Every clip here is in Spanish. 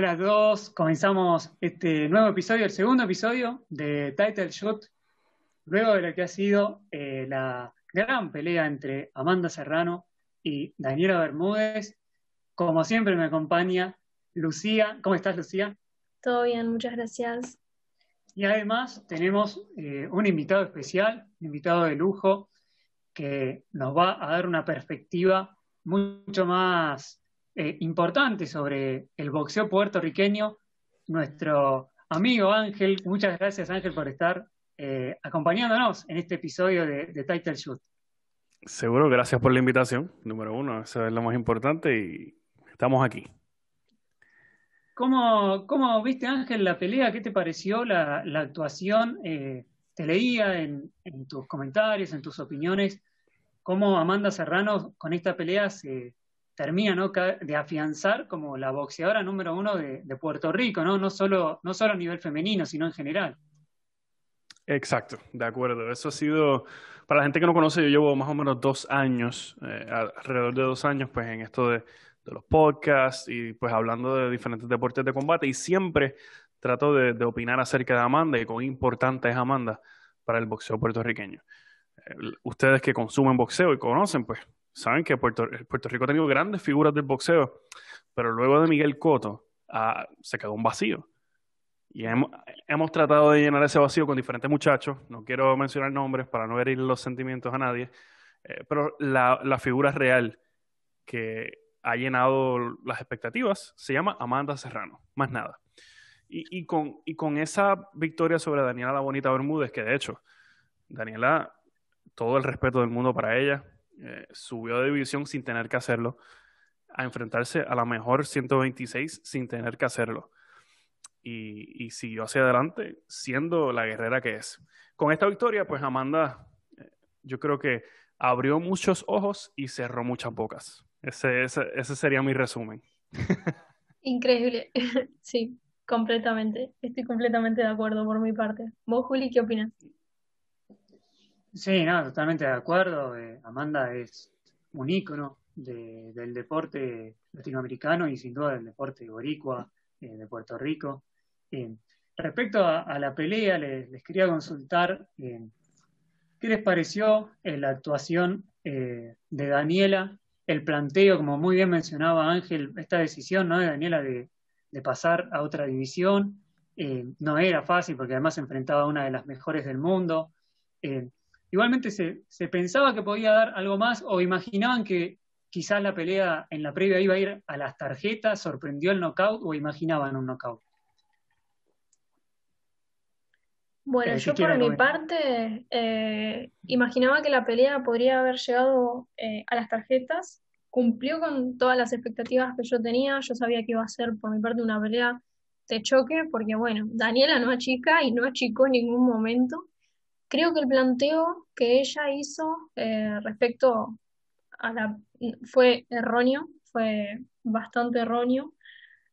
Hola a todos, comenzamos este nuevo episodio, el segundo episodio de Title Shot, luego de lo que ha sido eh, la gran pelea entre Amanda Serrano y Daniela Bermúdez. Como siempre me acompaña Lucía. ¿Cómo estás, Lucía? Todo bien, muchas gracias. Y además tenemos eh, un invitado especial, un invitado de lujo, que nos va a dar una perspectiva mucho más eh, importante sobre el boxeo puertorriqueño, nuestro amigo Ángel. Muchas gracias Ángel por estar eh, acompañándonos en este episodio de, Title Shoot. Seguro, gracias por la invitación, número uno, eso es lo más importante y estamos aquí. ¿Cómo, cómo viste Ángel la pelea? ¿Qué te pareció la, actuación? Eh, te leía en, en, tus comentarios, en tus opiniones, cómo Amanda Serrano con esta pelea se, termina ¿no? de afianzar como la boxeadora número uno de, Puerto Rico, ¿no? No, solo, no solo a nivel femenino, sino en general. Exacto, de acuerdo. Eso ha sido, para la gente que no conoce, yo llevo más o menos dos años, eh, alrededor de dos años, pues en esto de, los podcasts y pues hablando de diferentes deportes de combate y siempre trato de, opinar acerca de Amanda y cuán importante es Amanda para el boxeo puertorriqueño. Eh, ustedes que consumen boxeo y conocen, pues saben que Puerto, Rico ha tenido grandes figuras del boxeo, pero luego de Miguel Cotto ah, se quedó un vacío. Y hemos, tratado de llenar ese vacío con diferentes muchachos. No quiero mencionar nombres para no herir los sentimientos a nadie, eh, pero la, figura real que ha llenado las expectativas se llama Amanda Serrano, más nada. Y, con, y con esa victoria sobre Daniela La Bonita Bermúdez, que de hecho, Daniela, todo el respeto del mundo para ella, eh, subió de división sin tener que hacerlo, a enfrentarse a la mejor 126 sin tener que hacerlo. Y, siguió hacia adelante siendo la guerrera que es. Con esta victoria, pues Amanda, eh, yo creo que abrió muchos ojos y cerró muchas bocas. Ese, ese sería mi resumen. Increíble, sí, completamente. Estoy completamente de acuerdo por mi parte. ¿Vos, Juli, qué opinas? Sí, no, totalmente de acuerdo. Eh, Amanda es un ícono del deporte latinoamericano y sin duda del deporte boricua eh, de Puerto Rico. Eh, respecto a, la pelea, les, quería consultar qué les pareció la actuación de Daniela, el planteo, como muy bien mencionaba Ángel, esta decisión ¿no? de Daniela de, de pasar a otra división. no era fácil porque además se enfrentaba a una de las mejores del mundo. Igualmente se, pensaba que podía dar algo más o imaginaban que quizás la pelea en la previa iba a ir a las tarjetas, sorprendió el knockout o imaginaban un knockout. Bueno, yo por mi parte eh, imaginaba que la pelea podría haber llegado eh, a las tarjetas, cumplió con todas las expectativas que yo tenía, yo sabía que iba a ser por mi parte una pelea de choque, porque bueno, Daniela no chica y no achicó en ningún momento, Creo que el planteo que ella hizo eh, respecto a la... fue erróneo, fue bastante erróneo.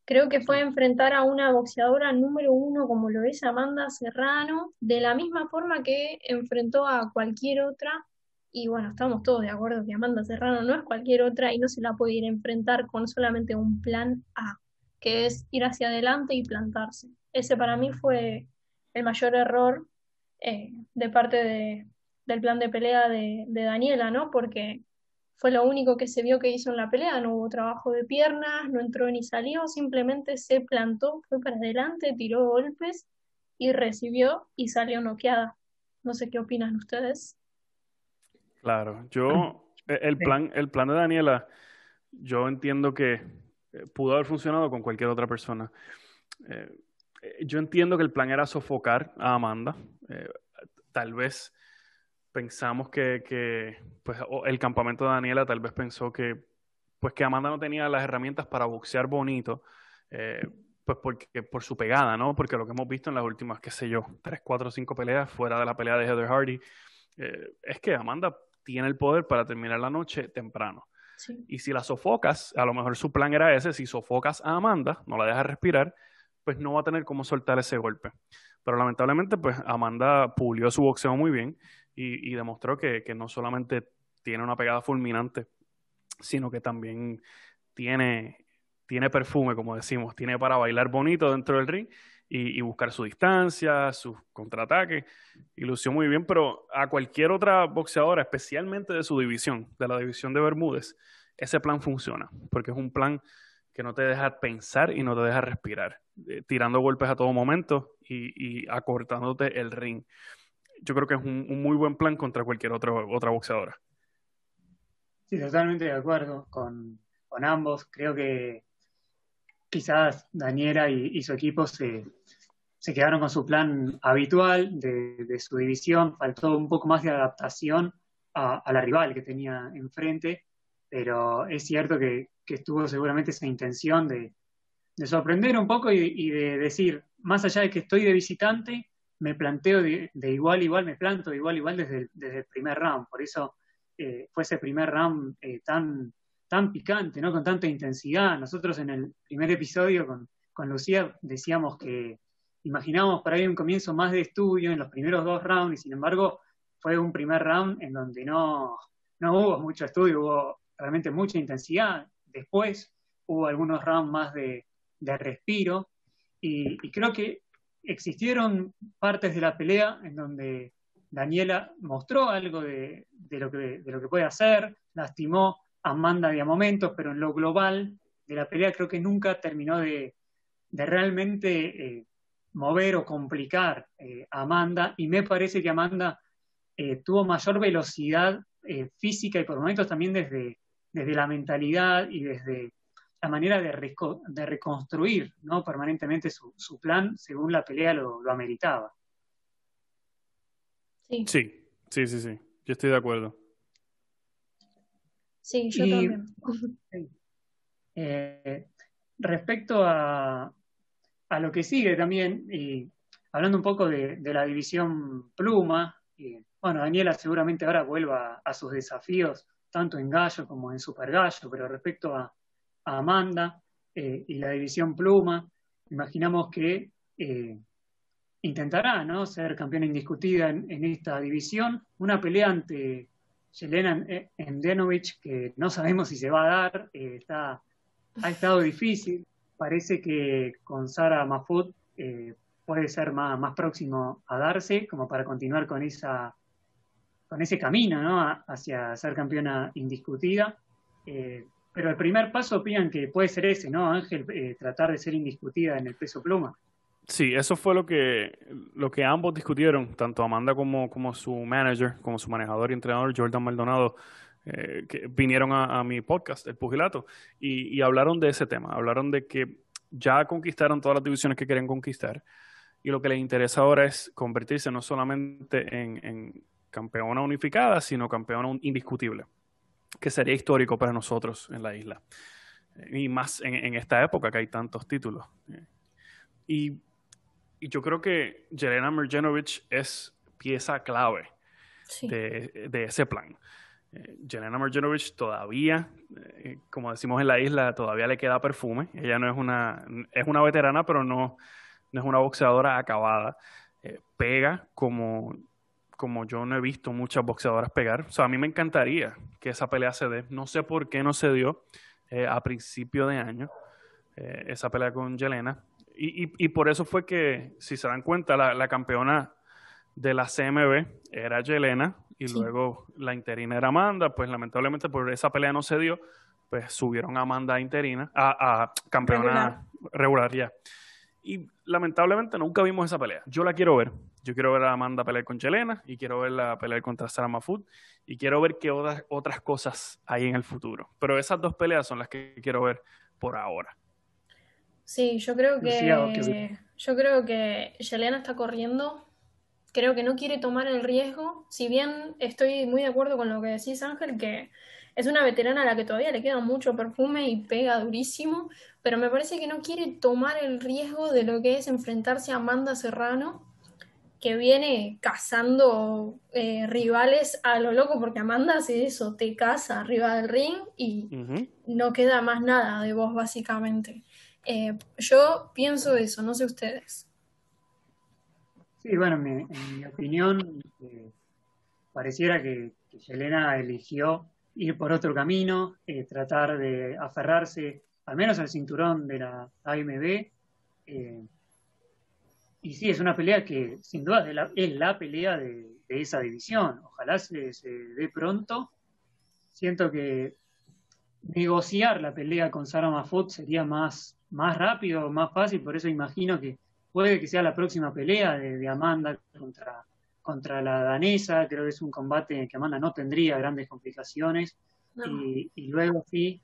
Creo que fue enfrentar a una boxeadora número uno como lo es Amanda Serrano, de la misma forma que enfrentó a cualquier otra. Y bueno, estamos todos de acuerdo que Amanda Serrano no es cualquier otra y no se la puede ir a enfrentar con solamente un plan A, que es ir hacia adelante y plantarse. Ese para mí fue el mayor error eh, de parte de, del plan de pelea de, Daniela, ¿no? Porque fue lo único que se vio que hizo en la pelea, no hubo trabajo de piernas, no entró ni salió, simplemente se plantó, fue para adelante, tiró golpes y recibió y salió noqueada. No sé qué opinan ustedes. Claro, yo, e, el plan, el plan de Daniela, yo entiendo que eh, pudo haber funcionado con cualquier otra persona. Eh, eh, yo entiendo que el plan era sofocar a Amanda. Eh, tal vez pensamos que, pues, el campamento de Daniela tal vez pensó que, pues, que Amanda no tenía las herramientas para boxear bonito, eh, pues porque, por su pegada, ¿no? Porque lo que hemos visto en las últimas, qué sé yo, tres, cuatro, cinco peleas fuera de la pelea de Heather Hardy, es que Amanda tiene el poder para terminar la noche temprano. Y si la sofocas, a lo mejor su plan era ese, si sofocas a Amanda, no la dejas respirar, pues no va a tener cómo soltar ese golpe. Pero lamentablemente, pues Amanda pulió su boxeo muy bien y, demostró que, no solamente tiene una pegada fulminante, sino que también tiene tiene perfume, como decimos, tiene para bailar bonito dentro del ring y, buscar su distancia, sus contraataques, y lució muy bien, pero a cualquier otra boxeadora, especialmente de su división, de la división de Bermúdez, ese plan funciona, porque es un plan que no te deja pensar y no te deja respirar, eh, tirando golpes a todo momento y, acortándote el ring. Yo creo que es un, muy buen plan contra cualquier otro, otra boxeadora. Sí, totalmente de acuerdo con, con ambos. Creo que quizás Daniela y, su equipo se, quedaron con su plan habitual de, su división, faltó un poco más de adaptación a, la rival que tenía enfrente, pero es cierto que, estuvo seguramente esa intención de, sorprender un poco y, de decir, más allá de que estoy de visitante, me planteo de, igual a igual, me planto de igual igual desde el, desde el primer round, por eso eh, fue ese primer round eh, tan tan picante, ¿no? Con tanta intensidad. Nosotros en el primer episodio con, con Lucía decíamos que imaginábamos para ahí un comienzo más de estudio en los primeros dos rounds y sin embargo fue un primer round en donde no, no hubo mucho estudio, hubo realmente mucha intensidad. Después hubo algunos rounds más de, de respiro y, y, creo que existieron partes de la pelea en donde Daniela mostró algo de, de, lo, que, de puede hacer, lastimó Amanda de momentos, pero en lo global de la pelea creo que nunca terminó de, realmente eh, mover o complicar eh, a Amanda y me parece que Amanda eh, tuvo mayor velocidad física y por momentos también desde, desde la mentalidad y desde la manera de, de reconstruir ¿no? permanentemente su, plan según la pelea lo, lo ameritaba. Sí. sí, sí, sí, sí, yo estoy de acuerdo. Sí, yo también. Eh, respecto a, a, lo que sigue también, y hablando un poco de, la división pluma, y, bueno, Daniela seguramente ahora vuelva a, sus desafíos, tanto en gallo como en super gallo, pero respecto a, Amanda eh, y la división pluma, imaginamos que eh, intentará ¿no? ser campeona indiscutida en, esta división, una pelea ante Yelena Endenovic, que no sabemos si se va a dar, eh, está, ha estado difícil. Parece que con Sara Mafut eh, puede ser más, más próximo a darse, como para continuar con esa con ese camino ¿no? hacia ser campeona indiscutida. Eh, pero el primer paso opinan que puede ser ese, ¿no, Ángel? tratar de ser indiscutida en el peso pluma. Sí, eso fue lo que, lo que ambos discutieron, tanto Amanda como, como su manager, como su manejador y entrenador, Jordan Maldonado, eh, que vinieron a, mi podcast, El Pugilato, y, hablaron de ese tema. Hablaron de que ya conquistaron todas las divisiones que querían conquistar y lo que les interesa ahora es convertirse no solamente en, campeona unificada, sino campeona indiscutible, que sería histórico para nosotros en la isla. Y más en, en esta época que hay tantos títulos. Y y yo creo que Jelena Merjanovic es pieza clave de, ese plan. Eh, Jelena Merjanovic todavía, eh, como decimos en la isla, todavía le queda perfume. Ella no es una, es una veterana, pero no, no es una boxeadora acabada. Eh, pega como, como yo no he visto muchas boxeadoras pegar. O sea, a mí me encantaría que esa pelea se dé. No sé por qué no se dio a principio de año esa pelea con Jelena y, y, por eso fue que, si se dan cuenta, la, campeona de la CMB era Yelena y luego la interina era Amanda. Pues lamentablemente por esa pelea no se dio, pues subieron a Amanda interina, a, campeona regular. ya. Y lamentablemente nunca vimos esa pelea. Yo la quiero ver. Yo quiero ver a Amanda pelear con Yelena y quiero verla pelear contra Sarah Mahfoud y quiero ver qué otras, otras cosas hay en el futuro. Pero esas dos peleas son las que quiero ver por ahora. Sí, yo creo que yo creo que Yelena está corriendo. Creo que no quiere tomar el riesgo. Si bien estoy muy de acuerdo con lo que decís, Ángel, que es una veterana a la que todavía le queda mucho perfume y pega durísimo, pero me parece que no quiere tomar el riesgo de lo que es enfrentarse a Amanda Serrano, que viene cazando eh, rivales a lo loco, porque Amanda hace eso, te caza arriba del ring y no queda más nada de vos, básicamente. Eh, yo pienso eso, no sé ustedes. Sí, bueno, en mi opinión, eh, pareciera que, que, Yelena eligió ir por otro camino, eh, tratar de aferrarse al menos al cinturón de la AMB. Y sí, es una pelea que sin duda es la, pelea de, esa división. Ojalá se, dé pronto. Siento que negociar la pelea con Sarah Mafut sería más, más rápido, más fácil, por eso imagino que puede que sea la próxima pelea de, Amanda contra, contra la danesa. Creo que es un combate en que Amanda no tendría grandes complicaciones. Y, y, luego sí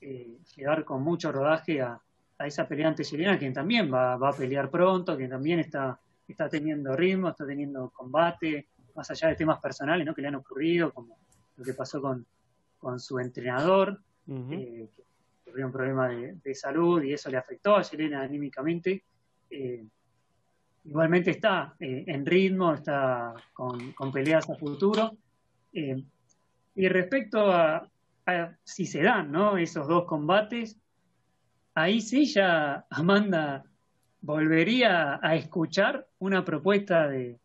eh, llegar con mucho rodaje a, esa peleante chilena, quien también va, a pelear pronto, que también está, está teniendo ritmo, está teniendo combate, más allá de temas personales ¿no? que le han ocurrido, como lo que pasó con, con su entrenador, eh, que tuvo un problema de, salud y eso le afectó a Yelena anímicamente. Eh, igualmente está en ritmo, está con, con, peleas a futuro. y respecto a, si se dan ¿no? esos dos combates, ahí sí ya Amanda volvería a escuchar una propuesta de,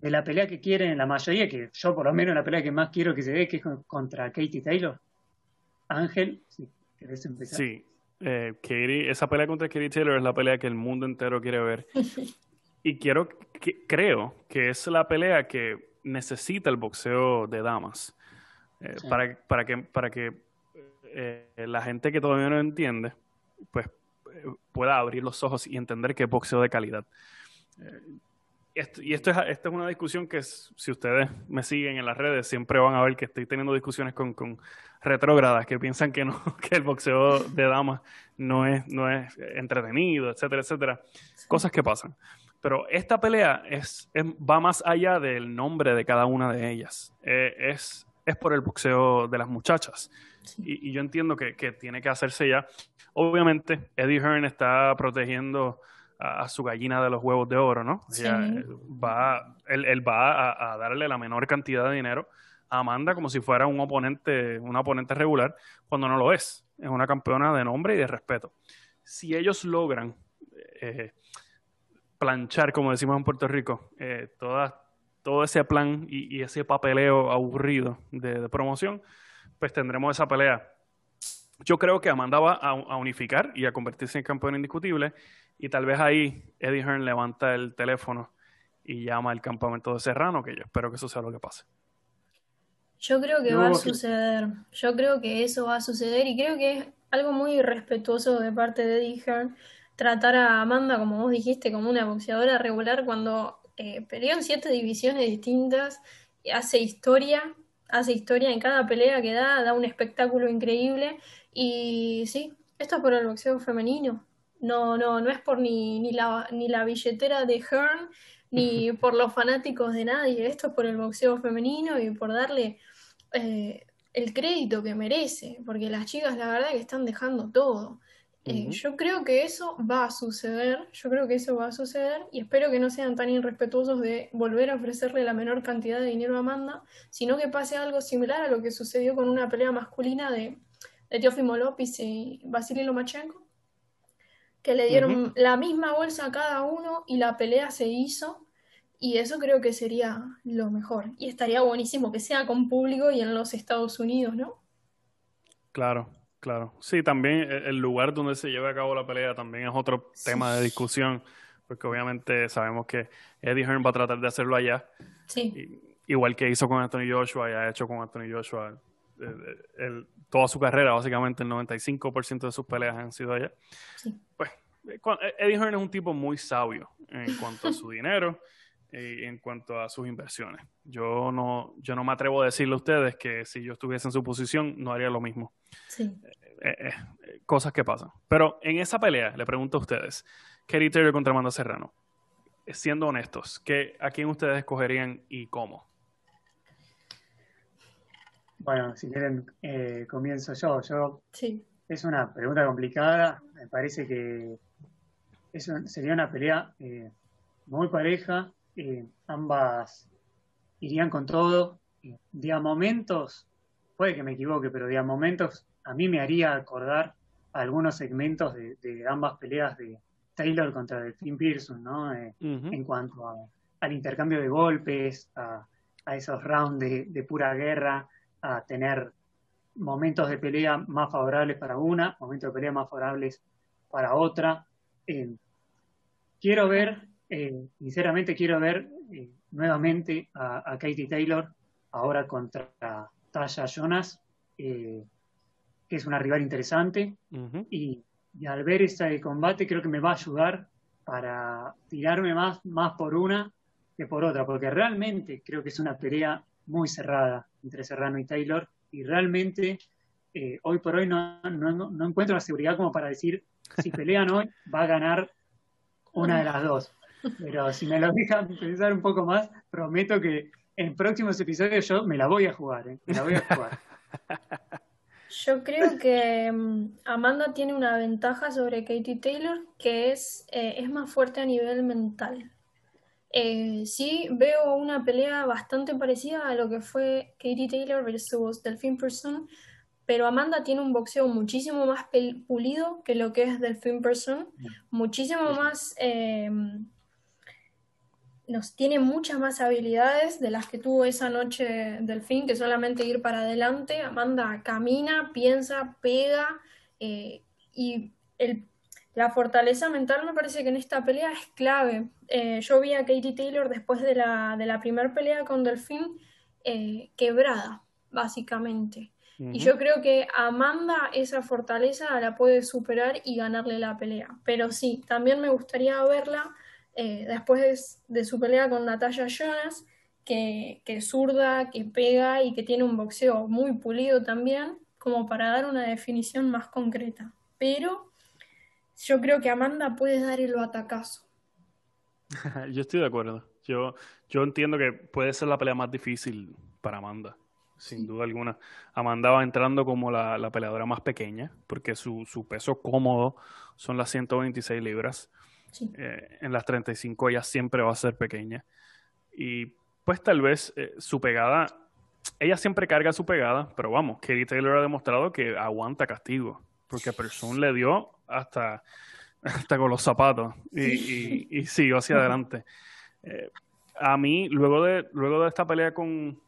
la pelea que quieren la mayoría, que yo por lo menos la pelea que más quiero que se dé, que es contra Katie Taylor. Ángel, si querés empezar. Sí, eh, Katie, esa pelea contra Katie Taylor es la pelea que el mundo entero quiere ver. y quiero, que, creo que es la pelea que necesita el boxeo de damas. Eh, para, para, que, para que eh, la gente que todavía no entiende, pues eh, pueda abrir los ojos y entender que es boxeo de calidad. y esto es, es una discusión que si ustedes me siguen en las redes siempre van a ver que estoy teniendo discusiones con, con retrógradas que piensan que no que el boxeo de damas no es no es entretenido etcétera etcétera cosas que pasan pero esta pelea es, va más allá del nombre de cada una de ellas es es por el boxeo de las muchachas. Y, yo entiendo que, tiene que hacerse ya. Obviamente, Eddie Hearn está protegiendo a, su gallina de los huevos de oro, ¿no? va, él, va a, darle la menor cantidad de dinero a Amanda como si fuera un oponente, un oponente regular, cuando no lo es. Es una campeona de nombre y de respeto. Si ellos logran eh, planchar, como decimos en Puerto Rico, eh, todo ese plan y, ese papeleo aburrido de, promoción, pues tendremos esa pelea. Yo creo que Amanda va a, unificar y a convertirse en campeón indiscutible y tal vez ahí Eddie Hearn levanta el teléfono y llama al campamento de Serrano, que yo espero que eso sea lo que pase. Yo creo que va a suceder, yo creo que eso va a suceder y creo que es algo muy respetuoso de parte de Eddie Hearn tratar a Amanda, como vos dijiste, como una boxeadora regular cuando eh, peleó en siete divisiones distintas, hace historia, hace historia en cada pelea que da, da un espectáculo increíble y sí, esto es por el boxeo femenino. No, no, no es por ni, ni, la, ni la billetera de Hearn, ni por los fanáticos de nadie. Esto es por el boxeo femenino y por darle eh, el crédito que merece, porque las chicas la verdad que están dejando todo. Eh, yo creo que eso va a suceder, yo creo que eso va a suceder y espero que no sean tan irrespetuosos de volver a ofrecerle la menor cantidad de dinero a Amanda, sino que pase algo similar a lo que sucedió con una pelea masculina de, de Teofimo López y Vasily Lomachenko, que le dieron la misma bolsa a cada uno y la pelea se hizo y eso creo que sería lo mejor y estaría buenísimo que sea con público y en los Estados Unidos, ¿no? Claro, Claro, sí, también e, el lugar donde se lleva a cabo la pelea también es otro tema de discusión, porque obviamente sabemos que Eddie Hearn va a tratar de hacerlo allá. Sí. igual que hizo con Anthony Joshua y ha hecho con Anthony Joshua el, toda su carrera, básicamente el 95% de sus peleas han sido allá. Sí. Pues eh, eh, Eddie Hearn es un tipo muy sabio en cuanto a su dinero y en cuanto a sus inversiones. Yo no, yo no me atrevo a decirle a ustedes que si yo estuviese en su posición no haría lo mismo. Sí. Eh, eh, eh, cosas que pasan. Pero en esa pelea, le pregunto a ustedes, Kerry Taylor contra Amanda Serrano, siendo honestos, ¿qué, ¿a quién ustedes escogerían y cómo? Bueno, si quieren, comienzo yo. yo sí. Es una pregunta complicada. Me parece que sería una pelea muy pareja. ambas irían con todo. De a momentos, puede que me equivoque, pero de a momentos a mí me haría acordar algunos segmentos de, ambas peleas de Taylor contra Delfín Pearson, ¿no? Eh, en cuanto al intercambio de golpes, a, esos rounds de, pura guerra, a tener momentos de pelea más favorables para una, momentos de pelea más favorables para otra. Eh, quiero ver, eh, sinceramente quiero ver nuevamente a, Katie Taylor ahora contra Tasha Jonas, que es una rival interesante. y, al ver este combate creo que me va a ayudar para tirarme más, más por una que por otra, porque realmente creo que es una pelea muy cerrada entre Serrano y Taylor y realmente eh, hoy por hoy no, no, encuentro la seguridad como para decir si pelean hoy va a ganar una de las dos. Pero si me lo dejan pensar un poco más, prometo que en próximos episodios yo me la voy a jugar, ¿eh? me la voy a jugar. Yo creo que mm, Amanda tiene una ventaja sobre Katie Taylor que es, eh, es más fuerte a nivel mental. Eh, sí, veo una pelea bastante parecida a lo que fue Katie Taylor versus Delphine Person, pero Amanda tiene un boxeo muchísimo más pulido que lo que es Delphine Person, mm. muchísimo más... Eh, nos tiene muchas más habilidades de las que tuvo esa noche Delfín, que solamente ir para adelante. Amanda camina, piensa, pega eh, y el la fortaleza mental me parece que en esta pelea es clave. Eh, yo vi a Katie Taylor después de la, de la primera pelea con Delfín eh, quebrada, básicamente. Y yo creo que Amanda esa fortaleza la puede superar y ganarle la pelea. Pero sí, también me gustaría verla eh, después de, su pelea con Natalia Jonas, que, que es zurda, que pega y que tiene un boxeo muy pulido también, como para dar una definición más concreta. Pero yo creo que Amanda puede dar el atacazo. yo estoy de acuerdo. Yo, yo entiendo que puede ser la pelea más difícil para Amanda, sin duda alguna. Amanda va entrando como la, la peleadora más pequeña, porque su, su, peso cómodo son las 126 libras. Eh, en las 35 ella siempre va a ser pequeña. Y pues tal vez eh, su pegada, ella siempre carga su pegada, pero vamos, Katie Taylor ha demostrado que aguanta castigo, porque Person le dio hasta, hasta con los zapatos y, y, siguió hacia adelante. Eh, a mí, luego de, luego de esta pelea con,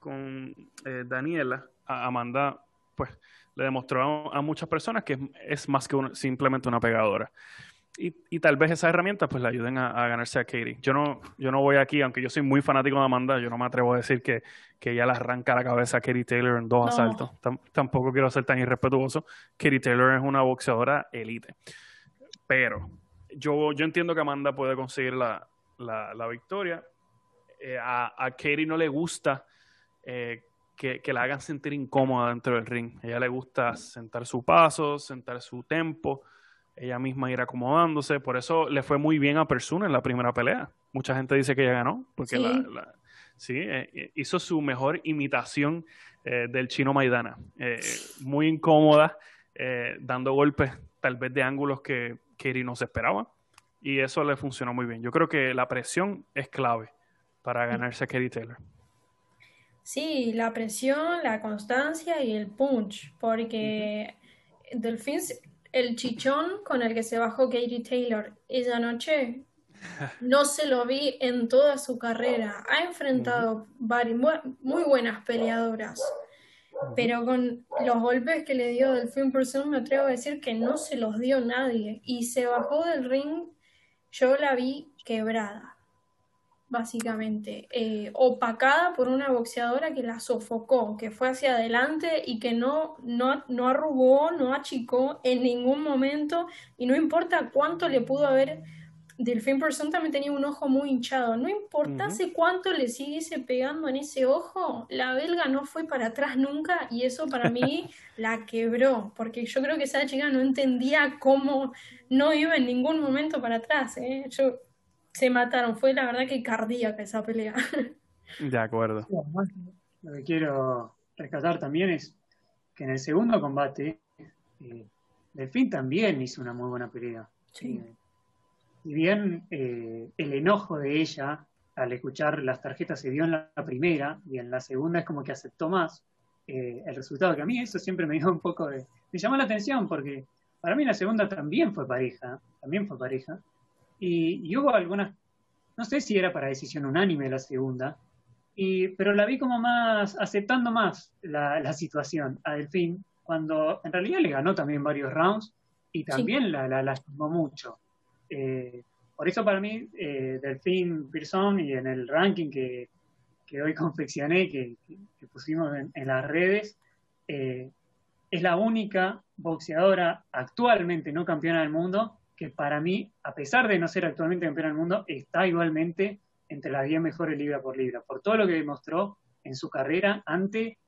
con eh, Daniela, Amanda, pues le demostró a, muchas personas que es, más que simplemente una pegadora. Y, y, tal vez esas herramientas pues le ayuden a, ganarse a Katie. Yo no, yo no voy aquí, aunque yo soy muy fanático de Amanda, yo no me atrevo a decir que, que ella le arranca la cabeza a Katie Taylor en dos asaltos. tampoco quiero ser tan irrespetuoso. Katie Taylor es una boxeadora elite. Pero yo, yo entiendo que Amanda puede conseguir la, la, victoria. Eh, a, a, Katie no le gusta eh, que, que, la hagan sentir incómoda dentro del ring. A ella le gusta sentar su paso, sentar su tempo ella misma ir acomodándose. Por eso le fue muy bien a Persuna en la primera pelea. Mucha gente dice que ella ganó, porque sí. Eh, eh, hizo su mejor imitación eh, del chino Maidana. muy incómoda, dando golpes tal vez de ángulos que Kiri no se esperaba. Y eso le funcionó muy bien. Yo creo que la presión es clave para ganarse a Kerry Taylor. Sí, la presión, la constancia y el punch, porque Delfins el chichón con el que se bajó Katie Taylor esa noche no se lo vi en toda su carrera. Ha enfrentado muy buenas peleadoras, pero con los golpes que le dio del Film Person me atrevo a decir que no se los dio nadie. Y se bajó del ring, yo la vi quebrada básicamente, eh, opacada por una boxeadora que la sofocó, que fue hacia adelante y que no, no, no arrugó, no achicó en ningún momento, y no importa cuánto le pudo haber, Delfín Person también tenía un ojo muy hinchado, no importase cuánto le siguiese pegando en ese ojo, la belga no fue para atrás nunca y eso para mí la quebró, porque yo creo que esa chica no entendía cómo no iba en ningún momento para atrás, ¿eh? yo se mataron. Fue la verdad que cardíaca esa pelea. De acuerdo. Lo que quiero rescatar también es que en el segundo combate, eh, Delfín también hizo una muy buena pelea. Sí. Eh, y bien eh, el enojo de ella al escuchar las tarjetas se dio en la primera y en la segunda es como que aceptó más eh, el resultado, que a mí eso siempre me dio un poco de... Me llamó la atención porque para mí la segunda también fue pareja, también fue pareja, y, hubo algunas, no sé si era para decisión unánime la segunda, y, pero la vi como más, aceptando más la, la situación a Delfín, cuando en realidad le ganó también varios rounds y también la, la lastimó mucho. Eh, por eso para mí, eh, Delfín Pearson y en el ranking que, que hoy confeccioné, que, que, pusimos en, las redes, eh, es la única boxeadora actualmente no campeona del mundo que para mí, a pesar de no ser actualmente campeona del mundo, está igualmente entre las 10 mejores libra por libra, por todo lo que demostró en su carrera ante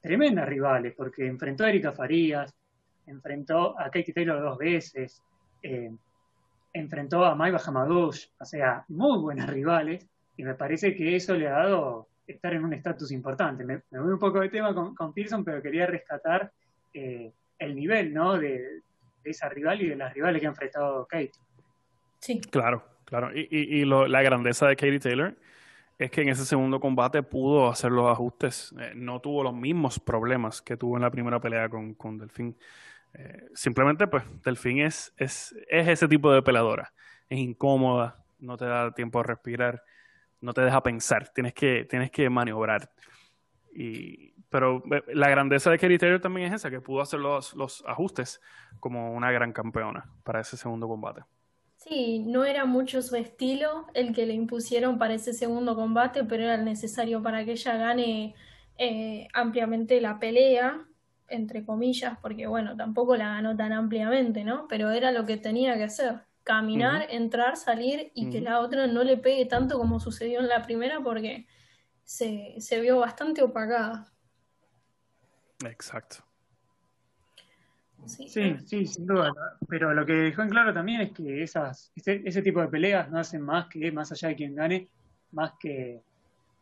tremendas rivales, porque enfrentó a Erika Farías, enfrentó a Katie Taylor dos veces, eh, enfrentó a Maiva Hamadouche, o sea, muy buenas rivales, y me parece que eso le ha dado estar en un estatus importante. Me, voy un poco de tema con, Pearson, pero quería rescatar eh, el nivel, ¿no? De, esa rival y de las rivales que ha enfrentado Kate. Sí. Claro, claro. Y, y, la grandeza de Katie Taylor es que en ese segundo combate pudo hacer los ajustes. Eh, no tuvo los mismos problemas que tuvo en la primera pelea con, con Delfín. Eh, simplemente, pues, Delfín es, es, es ese tipo de peladora. Es incómoda, no te da tiempo a respirar, no te deja pensar, tienes que, tienes que maniobrar. Y, pero eh, la grandeza de Katie Taylor también es esa, que pudo hacer los, los ajustes como una gran campeona para ese segundo combate. Sí, no era mucho su estilo el que le impusieron para ese segundo combate, pero era necesario para que ella gane eh, ampliamente la pelea, entre comillas, porque bueno, tampoco la ganó tan ampliamente, ¿no? Pero era lo que tenía que hacer, caminar, entrar, salir y que la otra no le pegue tanto como sucedió en la primera porque se, se vio bastante opacada. Exacto. Sí, sí, sin duda. Pero lo que dejó en claro también es que esas, ese, tipo de peleas no hacen más que, más allá de quien gane, más que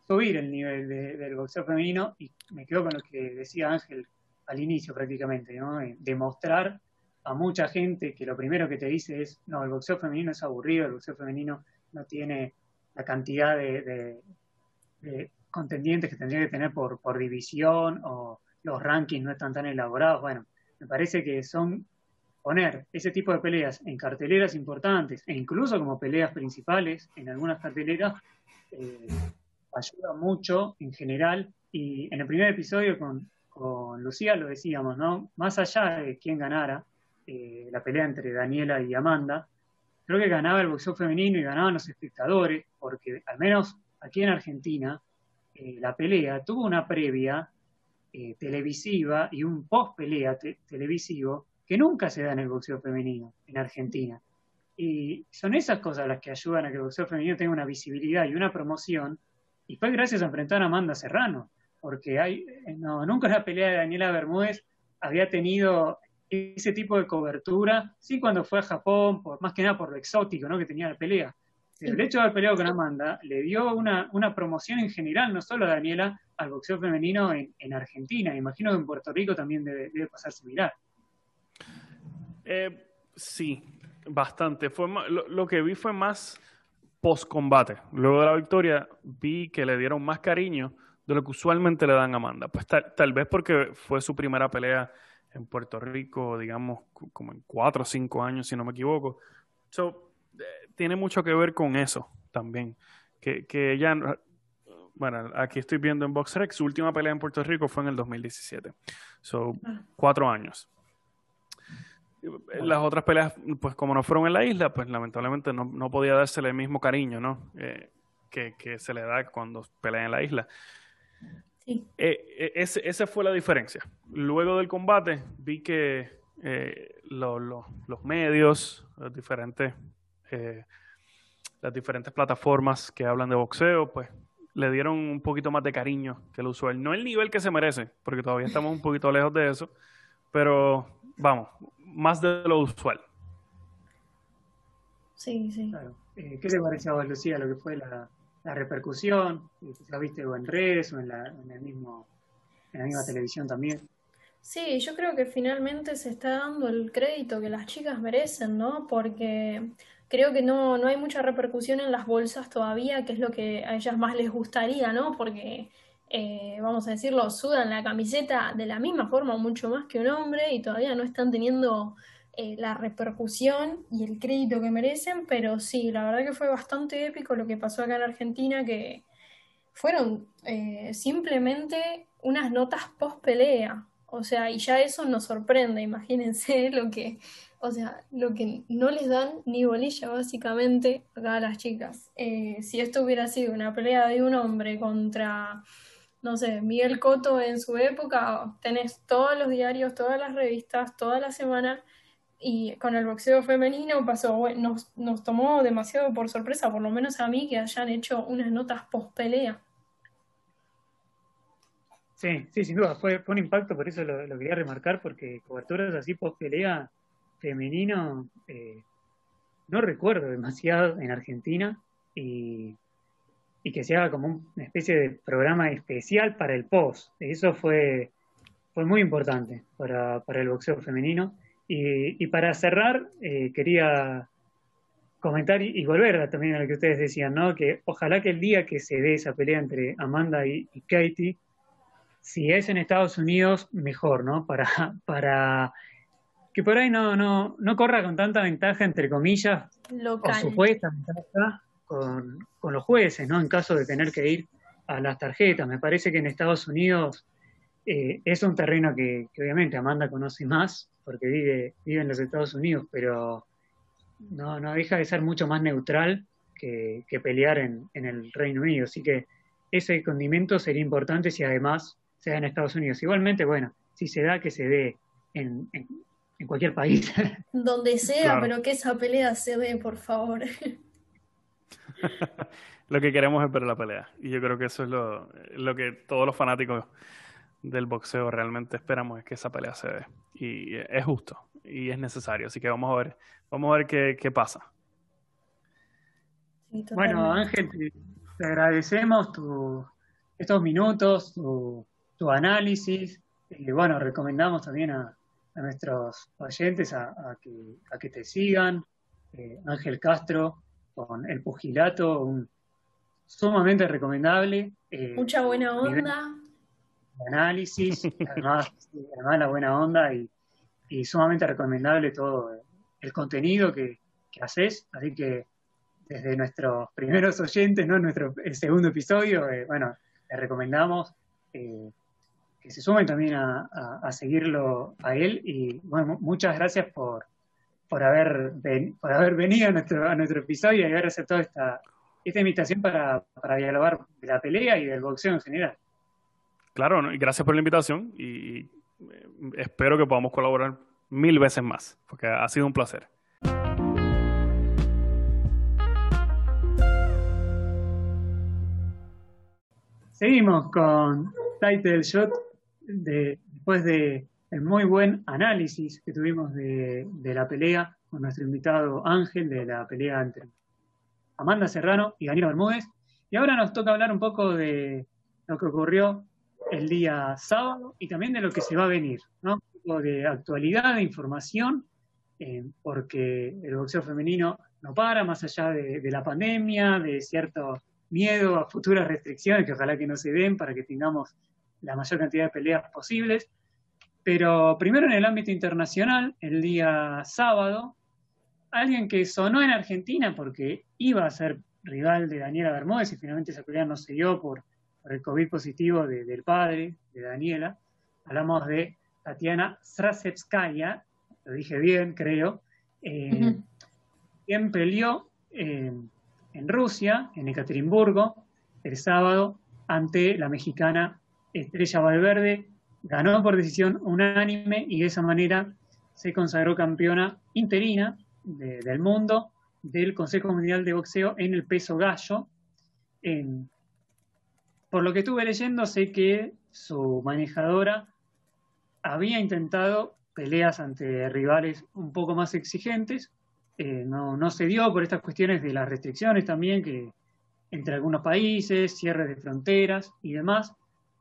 subir el nivel del boxeo femenino. Y me quedo con lo que decía Ángel al inicio prácticamente, ¿no? Demostrar a mucha gente que lo primero que te dice es, no, el boxeo femenino es aburrido, el boxeo femenino no tiene la cantidad de, de contendientes que tendría que tener por, por división o los rankings no están tan elaborados. Bueno, me parece que son poner ese tipo de peleas en carteleras importantes e incluso como peleas principales en algunas carteleras eh, ayuda mucho en general y en el primer episodio con, con Lucía lo decíamos, ¿no? Más allá de quién ganara eh, la pelea entre Daniela y Amanda, creo que ganaba el boxeo femenino y ganaban los espectadores, porque al menos aquí en Argentina eh, la pelea tuvo una previa eh, televisiva y un post pelea televisivo que nunca se da en el boxeo femenino en Argentina. Y son esas cosas las que ayudan a que el boxeo femenino tenga una visibilidad y una promoción. Y fue gracias a enfrentar a Amanda Serrano, porque hay, eh, no, nunca la pelea de Daniela Bermúdez había tenido ese tipo de cobertura, sí cuando fue a Japón, por, más que nada por lo exótico ¿no? que tenía la pelea, el hecho de haber peleado con Amanda le dio una, una promoción en general, no solo a Daniela, al boxeo femenino en, en Argentina. Imagino que en Puerto Rico también debe, pasar similar. Eh, sí, bastante. Fue lo, que vi fue más post-combate. Luego de la victoria, vi que le dieron más cariño de lo que usualmente le dan a Amanda. Pues tal, vez porque fue su primera pelea en Puerto Rico, digamos, como en cuatro o cinco años, si no me equivoco. So, tiene mucho que ver con eso también. Que, que ella, bueno, aquí estoy viendo en BoxRec, su última pelea en Puerto Rico fue en el 2017. Son ah. cuatro años. Las otras peleas, pues como no fueron en la isla, pues lamentablemente no, no podía dársele el mismo cariño, ¿no? Eh, que, que, se le da cuando pelea en la isla. Sí. Eh, eh, ese, esa fue la diferencia. Luego del combate vi que los medios, los diferentes eh, las diferentes plataformas que hablan de boxeo, pues le dieron un poquito más de cariño que el usual. No el nivel que se merece, porque todavía estamos un poquito lejos de eso, pero vamos, más de lo usual. Sí, sí. Eh, ¿Qué te pareció a vos, Lucía, lo que fue la, repercusión? ¿La viste en redes o en la, en el mismo, en la misma televisión también? Sí, yo creo que finalmente se está dando el crédito que las chicas merecen, ¿no? Porque creo que no, no hay mucha repercusión en las bolsas todavía, que es lo que a ellas más les gustaría, ¿no? Porque, eh, vamos a decirlo, sudan la camiseta de la misma forma, mucho más que un hombre, y todavía no están teniendo eh, la repercusión y el crédito que merecen, pero sí, la verdad que fue bastante épico lo que pasó acá en Argentina, que fueron eh, simplemente unas notas post pelea. O sea, y ya eso nos sorprende, imagínense lo que, o sea, lo que no les dan ni bolilla básicamente acá a las chicas. Eh, si esto hubiera sido una pelea de un hombre contra, no sé, Miguel Coto en su época, tenés todos los diarios, todas las revistas, toda la semana, y con el boxeo femenino pasó, nos, nos tomó demasiado por sorpresa, por lo menos a mí, que hayan hecho unas notas post pelea. Sí, sí, sin duda, fue, un impacto, por eso lo, quería remarcar, porque coberturas así post pelea femenino eh, no recuerdo demasiado en Argentina y, y, que se haga como una especie de programa especial para el post. Eso fue, fue muy importante para, para el boxeo femenino. Y, y para cerrar, eh, quería comentar y, volver también a lo que ustedes decían, ¿no? Que ojalá que el día que se dé esa pelea entre Amanda y, y Katie, si es en Estados Unidos, mejor, ¿no? Para, para que por ahí no, no, no corra con tanta ventaja, entre comillas, o supuesta ventaja con, con, los jueces, ¿no? En caso de tener que ir a las tarjetas. Me parece que en Estados Unidos eh, es un terreno que, obviamente Amanda conoce más, porque vive, vive en los Estados Unidos, pero no, no deja de ser mucho más neutral que, que pelear en, en el Reino Unido. Así que ese condimento sería importante si además sea en Estados Unidos. Igualmente, bueno, si se da, que se dé en, en, cualquier país. Donde sea, pero que esa pelea se dé, por favor. lo que queremos es ver la pelea. Y yo creo que eso es lo, lo que todos los fanáticos del boxeo realmente esperamos, es que esa pelea se dé. Y es justo y es necesario. Así que vamos a ver, vamos a ver qué, qué pasa. bueno, Ángel, te, agradecemos tu, estos minutos, tu, tu análisis. Y bueno, recomendamos también a, nuestros oyentes a, que, a, que, te sigan. Eh, Ángel Castro con El Pugilato, un sumamente recomendable. Eh, Mucha buena onda. Análisis, además, además la buena onda y, sumamente recomendable todo el contenido que, que haces. Así que desde nuestros primeros oyentes, ¿no? Nuestro el segundo episodio, eh, bueno, le recomendamos eh, que se sumen también a, seguirlo a él. Y bueno, muchas gracias por, por, haber, por haber venido a nuestro, a nuestro episodio y haber aceptado esta, esta invitación para, para dialogar de la pelea y del boxeo en general. Claro, y gracias por la invitación y eh, espero que podamos colaborar mil veces más, porque ha sido un placer. Seguimos con Title Shot después de el muy buen análisis que tuvimos de, la pelea con nuestro invitado Ángel, de la pelea entre Amanda Serrano y Daniela Bermúdez. Y ahora nos toca hablar un poco de lo que ocurrió el día sábado y también de lo que se va a venir, ¿no? Un poco de actualidad, de información, eh, porque el boxeo femenino no para, más allá de, de la pandemia, de cierto miedo a futuras restricciones que ojalá que no se den para que tengamos la mayor cantidad de peleas posibles. Pero primero en el ámbito internacional, el día sábado, alguien que sonó en Argentina porque iba a ser rival de Daniela Bermúdez y finalmente esa pelea no se dio por, el COVID positivo del padre de Daniela. Hablamos de Tatiana Strasevskaya, lo dije bien, creo, eh, quien peleó eh, en Rusia, en Ekaterimburgo, el sábado, ante la mexicana Estrella Valverde, ganó por decisión unánime y de esa manera se consagró campeona interina del mundo del Consejo Mundial de Boxeo en el peso gallo. por lo que estuve leyendo, sé que su manejadora había intentado peleas ante rivales un poco más exigentes. Eh, no, no se dio por estas cuestiones de las restricciones también, que entre algunos países, cierres de fronteras y demás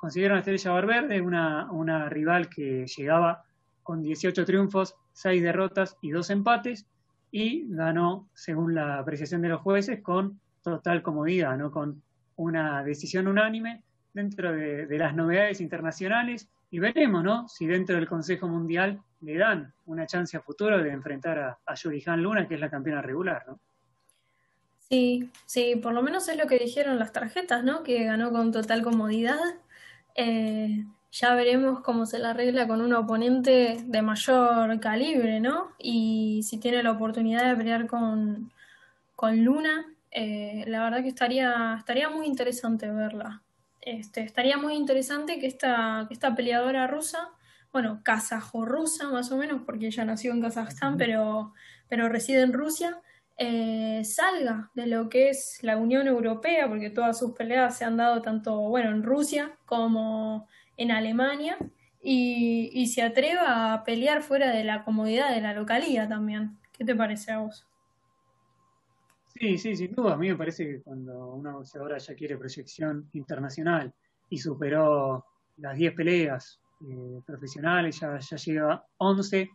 consiguieron a Estrella Valverde, una, una rival que llegaba con 18 triunfos, 6 derrotas y 2 empates, y ganó, según la apreciación de los jueces, con total comodidad, ¿no? con una decisión unánime dentro de, las novedades internacionales, y veremos ¿no? si dentro del Consejo Mundial le dan una chance a futuro de enfrentar a, a Yurihan Luna, que es la campeona regular. ¿no? Sí, sí, por lo menos es lo que dijeron las tarjetas, ¿no? Que ganó con total comodidad. Eh, ya veremos cómo se la arregla con un oponente de mayor calibre, ¿no? Y si tiene la oportunidad de pelear con, con Luna, eh, la verdad que estaría, estaría muy interesante verla. Este, estaría muy interesante que esta, que esta peleadora rusa, bueno, kazajo-rusa más o menos, porque ella nació en Kazajstán, pero, pero reside en Rusia, eh, salga de lo que es la Unión Europea, porque todas sus peleas se han dado tanto, bueno, en Rusia como en Alemania, y, y se atreva a pelear fuera de la comodidad de la localidad también. ¿Qué te parece a vos? Sí, sí, sin duda. A mí me parece que cuando una boxeadora ya quiere proyección internacional y superó las 10 peleas eh, profesionales, ya, ya llega 11,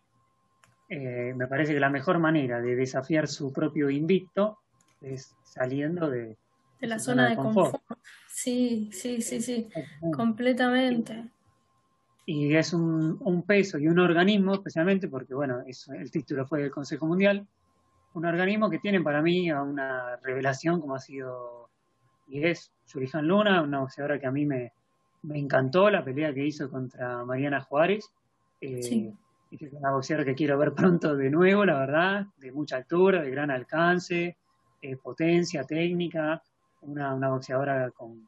eh, me parece que la mejor manera de desafiar su propio invicto es saliendo de, de la zona, de confort. Sí, sí, sí, sí, completamente. Y es un, un, peso y un organismo, especialmente porque, bueno, el título fue del Consejo Mundial, un organismo que tiene para mí una revelación como ha sido y es Yurijan Luna, una boxeadora que a mí me, encantó la pelea que hizo contra Mariana Juárez. Eh, es una boxeadora que quiero ver pronto de nuevo, la verdad, de mucha altura, de gran alcance, eh, potencia, técnica, una, una boxeadora con,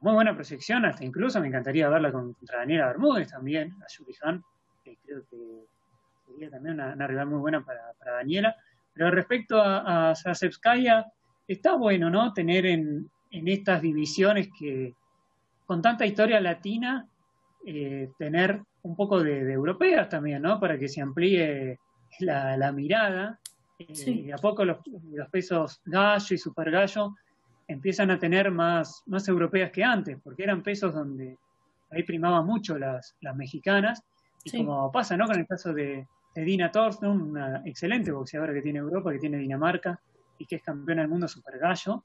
muy buena proyección, hasta incluso me encantaría verla contra Daniela Bermúdez también, a Yurijan, que creo que sería también una, rival muy buena para, para Daniela. Pero respecto a, a está bueno, ¿no? Tener en, estas divisiones que, con tanta historia latina, eh, tener un poco de, europeas también, ¿no? Para que se amplíe la, mirada. Eh, y a poco los, pesos gallo y super gallo empiezan a tener más, más europeas que antes, porque eran pesos donde ahí primaban mucho las, las mexicanas. Y como pasa, ¿no? Con el caso de, Dina Thorsten, una excelente boxeadora que tiene Europa, que tiene Dinamarca y que es campeona del mundo super gallo.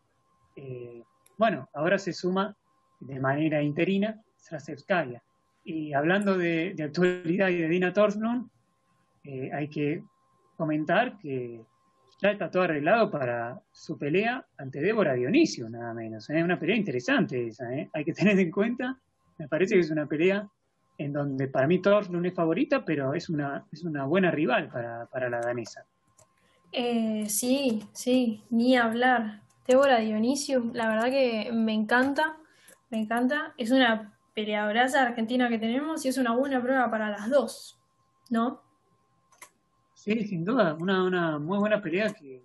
Eh, bueno, ahora se suma de manera interina Strasevskaya. Y hablando de, actualidad y de Dina Thorsten, eh, hay que comentar que ya está todo arreglado para su pelea ante Débora Dionisio, nada menos. Es ¿eh? una pelea interesante esa, hay que tener en cuenta. Me parece que es una pelea en donde para mí no es favorita, pero es una, es una buena rival para, la danesa. Eh, sí, sí, ni hablar. Débora Dionisio, la verdad que me encanta, me encanta. Es una peleadoraza argentina que tenemos y es una buena prueba para las dos, ¿no? Sí, sin duda, una, una muy buena pelea que,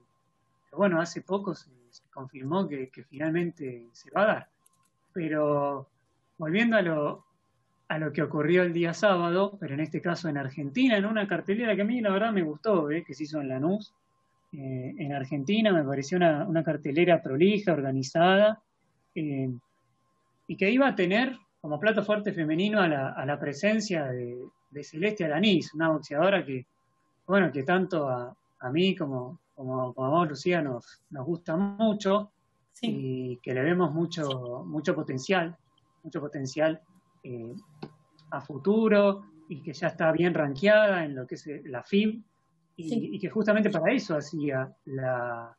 bueno, hace poco se, confirmó que, finalmente se va a dar. Pero volviendo a lo, a lo que ocurrió el día sábado, pero en este caso en Argentina, en una cartelera que a mí la verdad me gustó, ¿eh? que se hizo en Lanús. Eh, en Argentina me pareció una, cartelera prolija, organizada, eh, y que iba a tener como plato fuerte femenino a la, presencia de, Celeste Alanís, una boxeadora que, bueno, que tanto a, mí como, como, a vos, Lucía, nos, nos gusta mucho y que le vemos mucho, mucho potencial, mucho potencial eh, a futuro y que ya está bien rankeada en lo que es eh, la FIB y, que justamente para eso hacía la,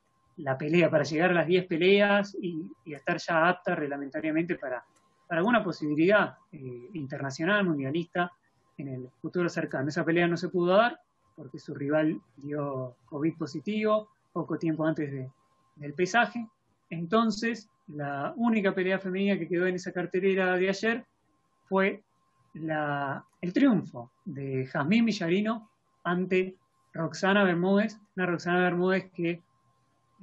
pelea, para llegar a las 10 peleas y, estar ya apta reglamentariamente para, alguna posibilidad eh, internacional, mundialista en el futuro cercano. Esa pelea no se pudo dar porque su rival dio COVID positivo poco tiempo antes del pesaje. Entonces, la única pelea femenina que quedó en esa cartelera de ayer fue el triunfo de Jazmín Villarino ante Roxana Bermúdez, una Roxana Bermúdez que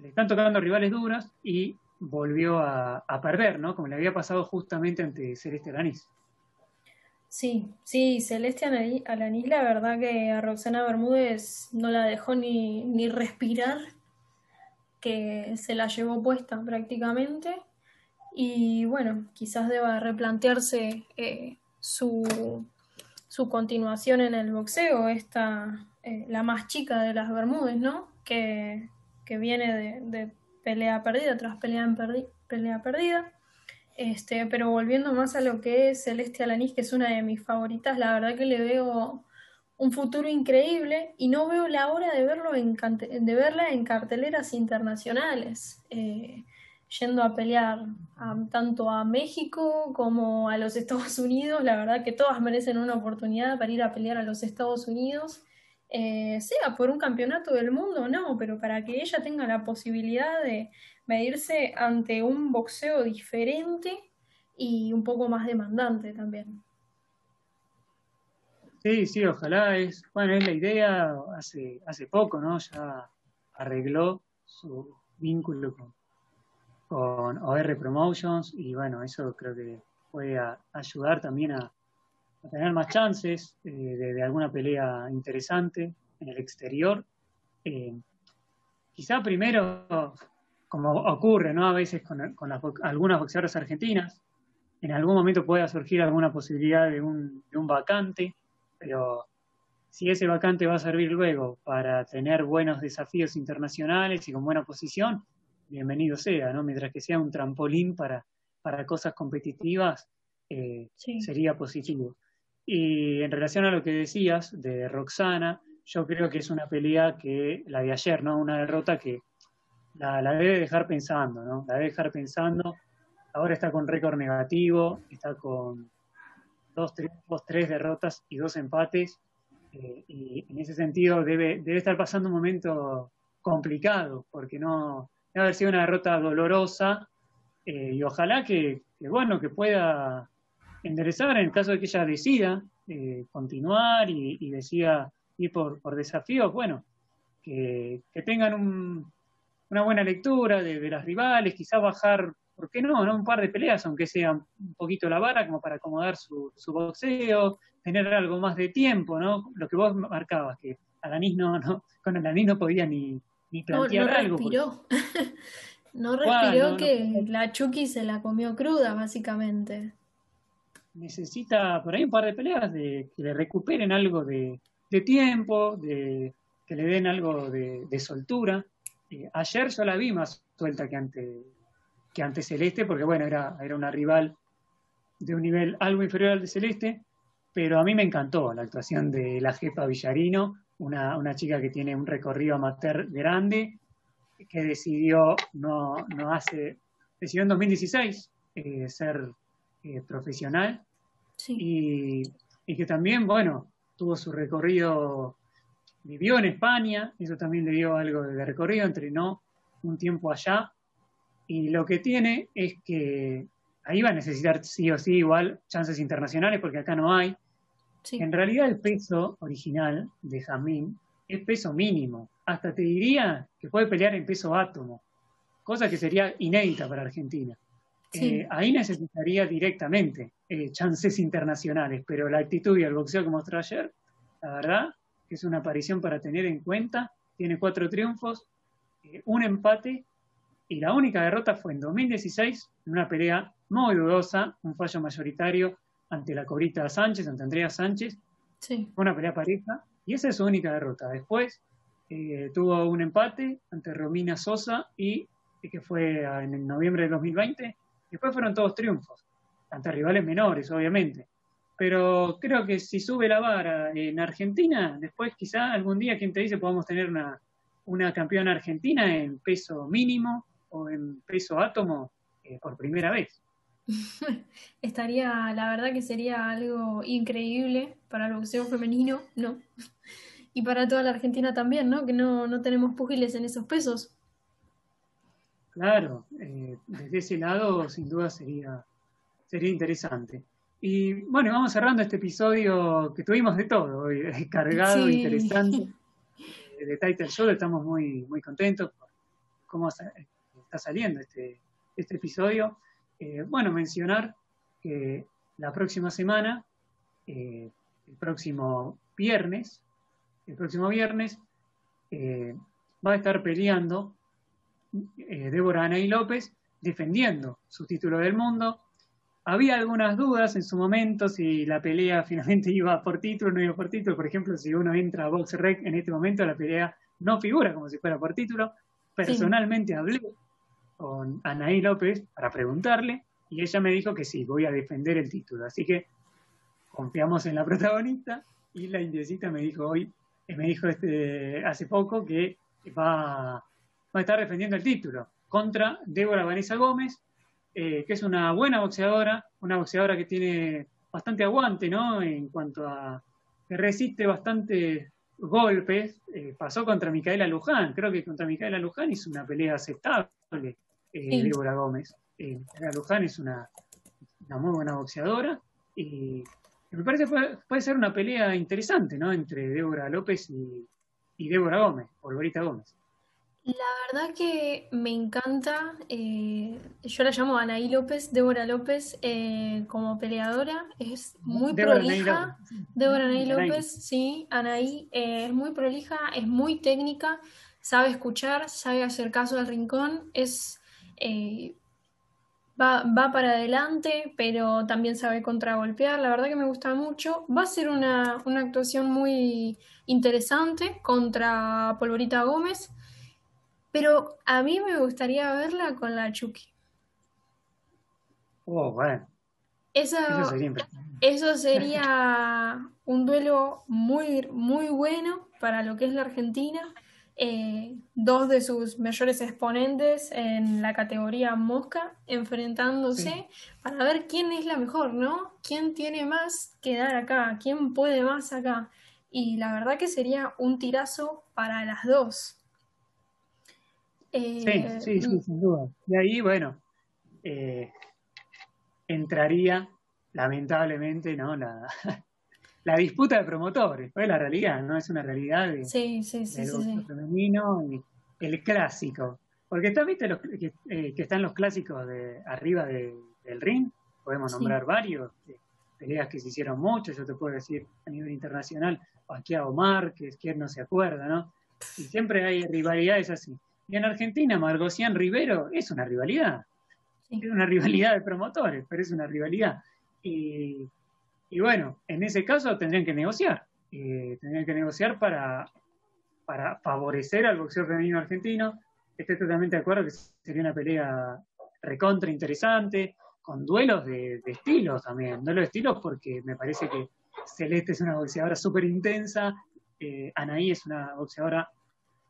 le están tocando rivales duras y volvió a, perder, ¿no? Como le había pasado justamente ante Celeste Alanís. Sí, sí, Celeste Alanís, la verdad que a Roxana Bermúdez no la dejó ni, ni respirar, que se la llevó puesta prácticamente y bueno, quizás deba replantearse eh, su, su, continuación en el boxeo, esta, eh, la más chica de las Bermudes, ¿no? Que, que viene de, pelea perdida tras pelea, pelea perdida. Este, pero volviendo más a lo que es Celeste Alanís, que es una de mis favoritas, la verdad que le veo un futuro increíble y no veo la hora de, verlo en, de verla en carteleras internacionales, eh, yendo a pelear tanto a México como a los Estados Unidos. La verdad que todas merecen una oportunidad para ir a pelear a los Estados Unidos, eh, sea por un campeonato del mundo no, pero para que ella tenga la posibilidad de medirse ante un boxeo diferente y un poco más demandante también. Sí, sí, ojalá es, bueno, es la idea, hace, hace poco, ¿no? Ya arregló su vínculo con, con OR Promotions y bueno, eso creo que puede ayudar también a, tener más chances eh, de, alguna pelea interesante en el exterior. Eh, quizá primero, como ocurre, ¿no? A veces con, con las, algunas boxeadoras argentinas, en algún momento pueda surgir alguna posibilidad de un, de un vacante pero si ese vacante va a servir luego para tener buenos desafíos internacionales y con buena posición, bienvenido sea, ¿no? Mientras que sea un trampolín para, para cosas competitivas, eh, sería positivo. Y en relación a lo que decías de Roxana, yo creo que es una pelea que, la de ayer, ¿no? Una derrota que la, debe dejar pensando, ¿no? La debe dejar pensando. Ahora está con récord negativo, está con dos triunfos, tres derrotas y dos empates. Eh, y en ese sentido debe, debe estar pasando un momento complicado, porque no debe haber sido una derrota dolorosa eh, y ojalá que, bueno, que pueda enderezar en el caso de que ella decida eh, continuar y, decida ir por, por desafíos, bueno, que, tengan una buena lectura de, de, las rivales, quizás bajar ¿por qué no? ¿no? Un par de peleas, aunque sea un poquito la vara, como para acomodar su, boxeo, tener algo más de tiempo, ¿no? Lo que vos marcabas, que Alanis no, no con Alanis no podía ni, ni plantear no, no algo. Respiró. no respiró que la Chucky se la comió cruda, básicamente. Necesita por ahí un par de peleas de que le recuperen algo de, tiempo, de que le den algo de, soltura. Eh, ayer yo la vi más suelta que antes que ante Celeste, porque bueno, era, era una rival de un nivel algo inferior al de Celeste, pero a mí me encantó la actuación de la jefa Villarino, una, una chica que tiene un recorrido amateur grande, que decidió, no, no hace, decidió en 2016 eh, ser eh, profesional y, y, que también, bueno, tuvo su recorrido, vivió en España, eso también le dio algo de recorrido, entrenó un tiempo allá y lo que tiene es que ahí va a necesitar sí o sí igual chances internacionales porque acá no hay. En realidad el peso original de Jamín es peso mínimo. Hasta te diría que puede pelear en peso átomo, cosa que sería inédita para Argentina. Eh, ahí necesitaría directamente eh, chances internacionales, pero la actitud y el boxeo que mostró ayer, la verdad, es una aparición para tener en cuenta. Tiene cuatro triunfos, eh, un empate y la única derrota fue en 2016, en una pelea muy dudosa, un fallo mayoritario ante la cobrita Sánchez, ante Andrea Sánchez. Sí. Fue una pelea pareja, y esa es su única derrota. Después tuvo un empate ante Romina Sosa, y que fue en noviembre de 2020. Después fueron todos triunfos, ante rivales menores, obviamente. Pero creo que si sube la vara en Argentina, después quizá algún día, quien te dice, podamos tener una, una campeona argentina en peso mínimo, o en peso átomo eh, por primera vez. Estaría, la verdad que sería algo increíble para el boxeo femenino, ¿no? Y para toda la Argentina también, ¿no? Que no, no tenemos pugiles en esos pesos. Claro, eh, desde ese lado sin duda sería, sería interesante. Y bueno, vamos cerrando este episodio que tuvimos de todo hoy, cargado, interesante. De Title Show estamos muy, muy contentos por cómo saliendo este, este episodio. Eh, bueno, mencionar que la próxima semana, eh, el próximo viernes, el próximo viernes, va a estar peleando Débora Anaí López defendiendo su título del mundo. Había algunas dudas en su momento si la pelea finalmente iba por título o no iba por título. Por ejemplo, si uno entra a BoxRec en este momento, la pelea no figura como si fuera por título. Personalmente hablé con Anaí López para preguntarle y ella me dijo que sí, voy a defender el título. Así que confiamos en la protagonista y la indiecita me dijo hoy, eh, me dijo este hace poco que va, va a estar defendiendo el título contra Débora Vanessa Gómez, eh, que es una buena boxeadora, una boxeadora que tiene bastante aguante, ¿no? En cuanto a que resiste bastante golpes. Eh, pasó contra Micaela Luján, creo que contra Micaela Luján hizo una pelea aceptable, eh, Débora Gómez. Micaela Luján es una, una, muy buena boxeadora y me parece que puede, ser una pelea interesante, ¿no? Entre Débora López y, y Débora Gómez, Polvorita Gómez. La verdad que me encanta, eh, yo la llamo Anaí López, Débora López, eh, como peleadora, es muy prolija. Débora Anaí López, sí, Anaí, eh, es muy prolija, es muy técnica, sabe escuchar, sabe hacer caso al rincón, es va, va para adelante, pero también sabe contragolpear, la verdad que me gusta mucho. Va a ser una, una actuación muy interesante contra Polvorita Gómez. Pero a mí me gustaría verla con la Chucky. Oh, bueno. Eso, eso, sería, un duelo muy, muy bueno para lo que es la Argentina. Eh, dos de sus mayores exponentes en la categoría mosca enfrentándose para ver quién es la mejor, ¿no? ¿Quién tiene más que dar acá? ¿Quién puede más acá? Y la verdad que sería un tirazo para las dos. Sí, eh, sí, sí, sin duda. Y ahí, bueno, eh, entraría, lamentablemente, ¿no? La, la disputa de promotores, pues la realidad, ¿no? Es una realidad de, sí, sí, sí, del femenino y el clásico. Porque está, viste, los, que, eh, que, están los clásicos de arriba del ring, podemos nombrar varios, peleas que se hicieron mucho, yo te puedo decir a nivel internacional, Paquiao Márquez, quien no se acuerda, ¿no? Y siempre hay rivalidades así. Y en Argentina, Margocián Rivero es una rivalidad. Es una rivalidad de promotores, pero es una rivalidad. Y, bueno, en ese caso tendrían que negociar. Eh, tendrían que negociar para, para favorecer al boxeo femenino argentino. Estoy totalmente de acuerdo que sería una pelea recontra interesante, con duelos de, estilos también. Duelos de estilos porque me parece que Celeste es una boxeadora súper intensa, eh, Anaí es una boxeadora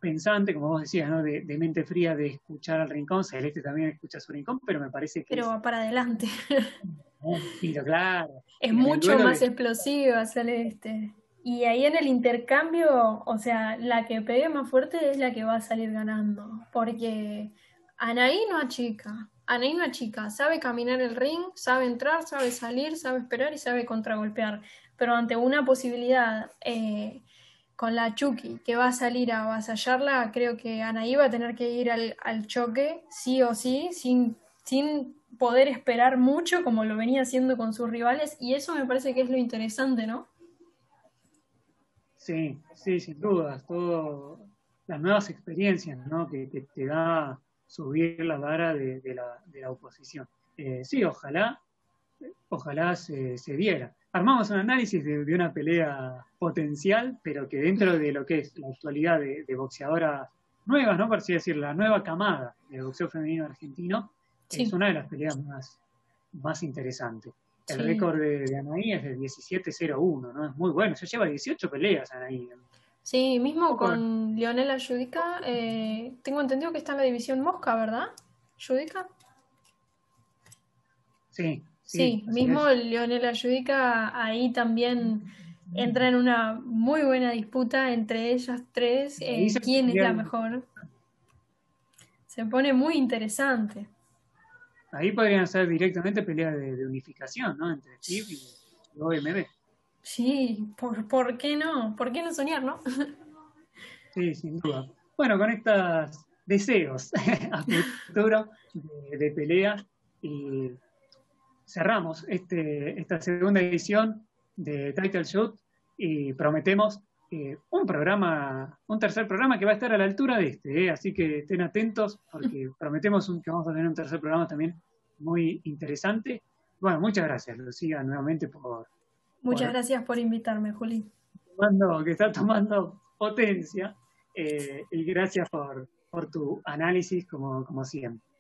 pensante, como vos decías, ¿no? De, mente fría de escuchar al rincón. Celeste también escucha su rincón, pero me parece que. Pero va para adelante. Pero claro. Es mucho más explosiva Celeste. Y ahí en el intercambio, o sea, la que pegue más fuerte es la que va a salir ganando. Porque Anaí no achica. Anaí no achica. Sabe caminar el ring, sabe entrar, sabe salir, sabe esperar y sabe contragolpear. Pero ante una posibilidad eh, con la Chucky que va a salir a avasallarla, creo que Anaí va a tener que ir al, choque, sí o sí, sin, sin poder esperar mucho como lo venía haciendo con sus rivales, y eso me parece que es lo interesante, ¿no? Sí, sí, sin dudas, todo las nuevas experiencias, ¿no? Que, te da subir la vara de, la, de la, oposición. Eh, sí, ojalá, ojalá se, se diera armamos un análisis de, una pelea potencial, pero que dentro de lo que es la actualidad de, boxeadoras nuevas, ¿no? Por así decirlo, la nueva camada de boxeo femenino argentino, es una de las peleas más, más interesantes. El récord de, Anaí es de 17-0-1, ¿no? Es muy bueno, ya lleva 18 peleas Anaí. Sí, mismo con Leonela Judica, eh, tengo entendido que está en la división Mosca, ¿verdad? ¿Judica? Sí, Sí, mismo Leonel Ayudica ahí también entra en una muy buena disputa entre ellas tres, eh, quién es la mejor. Se pone muy interesante. Ahí podrían ser directamente peleas de, unificación, ¿no? Entre Steve y OMB. Sí, ¿por, ¿por qué no? ¿Por qué no soñar, no? sí, sin duda. Bueno, con estos deseos a futuro de, de pelea y cerramos este, esta segunda edición de Title Shoot y prometemos eh, un programa, un tercer programa que va a estar a la altura de este, eh, así que estén atentos porque prometemos que vamos a tener un tercer programa también muy interesante. Bueno, muchas gracias, Lucía, nuevamente por... Muchas gracias por invitarme, Juli. que está tomando potencia eh, y gracias por, por tu análisis como, como siempre.